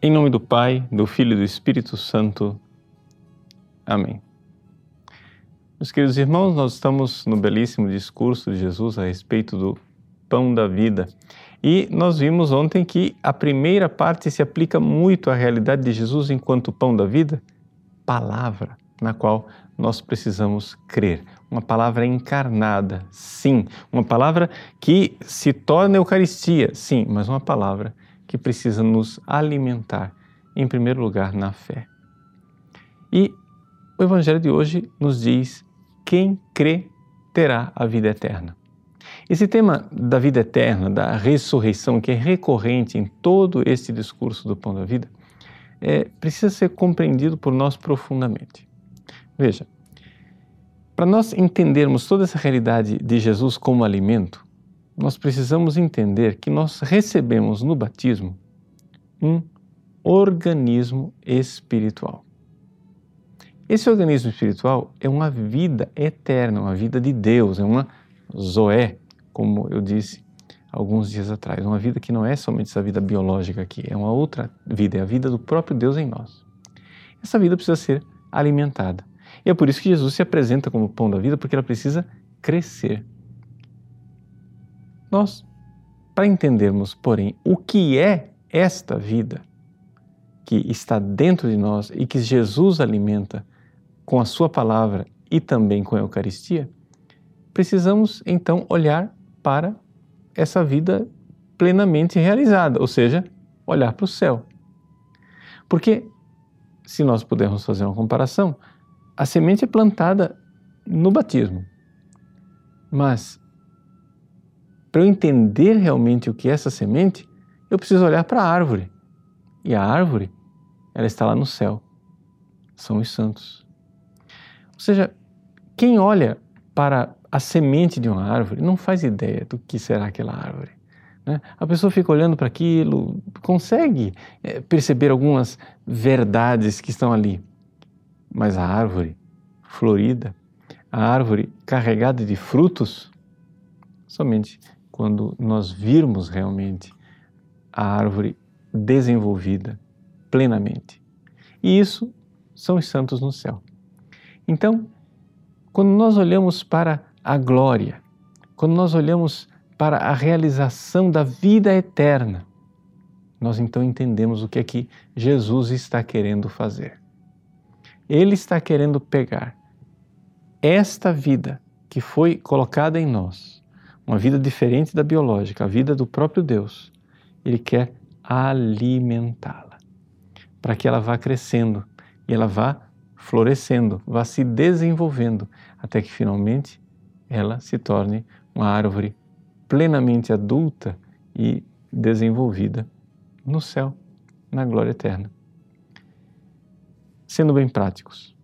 Em nome do Pai, do Filho e do Espírito Santo. Amém. Meus queridos irmãos, nós estamos no belíssimo discurso de Jesus a respeito do pão da vida. E nós vimos ontem que a primeira parte se aplica muito à realidade de Jesus enquanto pão da vida, palavra na qual nós precisamos crer. Uma palavra encarnada, sim. Uma palavra que se torna Eucaristia, sim, mas uma palavra que precisa nos alimentar, em primeiro lugar, na fé. E o Evangelho de hoje nos diz: quem crê terá a vida eterna. Esse tema da vida eterna, da ressurreição, que é recorrente em todo este discurso do Pão da Vida, é, precisa ser compreendido por nós profundamente. Veja, para nós entendermos toda essa realidade de Jesus como alimento, nós precisamos entender que nós recebemos no batismo um organismo espiritual. Esse organismo espiritual é uma vida eterna, uma vida de Deus, é uma zoé, como eu disse alguns dias atrás, uma vida que não é somente essa vida biológica aqui, é uma outra vida, é a vida do próprio Deus em nós. Essa vida precisa ser alimentada. E é por isso que Jesus se apresenta como pão da vida, porque ela precisa crescer. Nós, para entendermos, porém, o que é esta vida que está dentro de nós e que Jesus alimenta com a Sua palavra e também com a Eucaristia, precisamos então olhar para essa vida plenamente realizada, ou seja, olhar para o céu. Porque, se nós pudermos fazer uma comparação, a semente é plantada no batismo, mas para eu entender realmente o que é essa semente, eu preciso olhar para a árvore. E a árvore, ela está lá no céu. São os santos. Ou seja, quem olha para a semente de uma árvore não faz ideia do que será aquela árvore. Né? A pessoa fica olhando para aquilo, consegue é, perceber algumas verdades que estão ali. Mas a árvore florida, a árvore carregada de frutos, somente quando nós virmos realmente a árvore desenvolvida plenamente. E isso são os santos no céu. Então, quando nós olhamos para a glória, quando nós olhamos para a realização da vida eterna, nós então entendemos o que é que Jesus está querendo fazer. Ele está querendo pegar esta vida que foi colocada em nós uma vida diferente da biológica, a vida do próprio Deus. Ele quer alimentá-la, para que ela vá crescendo e ela vá florescendo, vá se desenvolvendo, até que finalmente ela se torne uma árvore plenamente adulta e desenvolvida no céu, na glória eterna. Sendo bem práticos,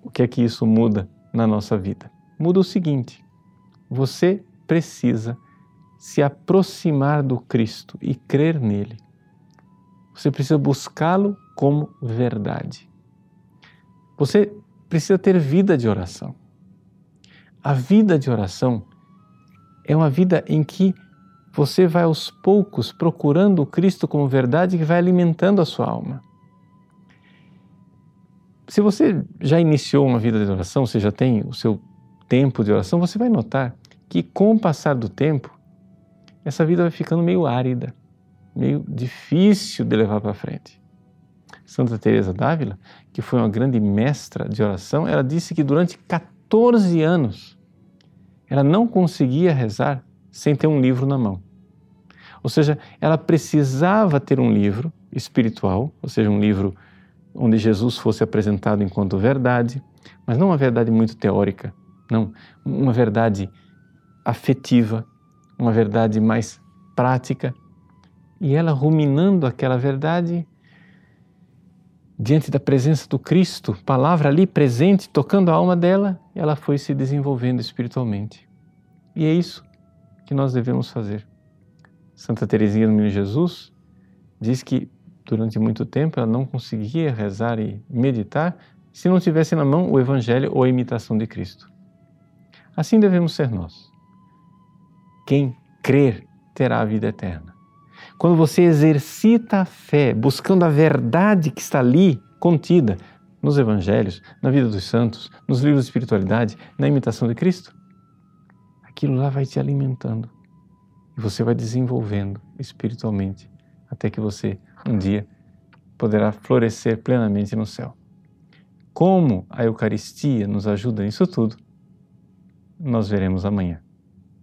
o que é que isso muda na nossa vida? Muda o seguinte: você precisa se aproximar do Cristo e crer nele. Você precisa buscá-lo como verdade. Você precisa ter vida de oração. A vida de oração é uma vida em que você vai aos poucos procurando o Cristo como verdade que vai alimentando a sua alma. Se você já iniciou uma vida de oração, você já tem o seu tempo de oração, você vai notar que com o passar do tempo, essa vida vai ficando meio árida, meio difícil de levar para frente. Santa Teresa d'Ávila, que foi uma grande mestra de oração, ela disse que durante 14 anos ela não conseguia rezar sem ter um livro na mão. Ou seja, ela precisava ter um livro espiritual, ou seja, um livro onde Jesus fosse apresentado enquanto verdade, mas não uma verdade muito teórica, não, uma verdade afetiva, uma verdade mais prática. E ela ruminando aquela verdade diante da presença do Cristo, palavra ali presente, tocando a alma dela, ela foi se desenvolvendo espiritualmente. E é isso que nós devemos fazer. Santa Teresinha do Menino Jesus diz que durante muito tempo ela não conseguia rezar e meditar se não tivesse na mão o Evangelho ou a imitação de Cristo. Assim devemos ser nós. Quem crer terá a vida eterna. quando você exercita a fé, buscando a verdade que está ali contida nos evangelhos, na vida dos santos, nos livros de espiritualidade, na imitação de Cristo, aquilo lá vai te alimentando e você vai desenvolvendo espiritualmente até que você um dia poderá florescer plenamente no céu. Como a Eucaristia nos ajuda nisso tudo, nós veremos amanhã.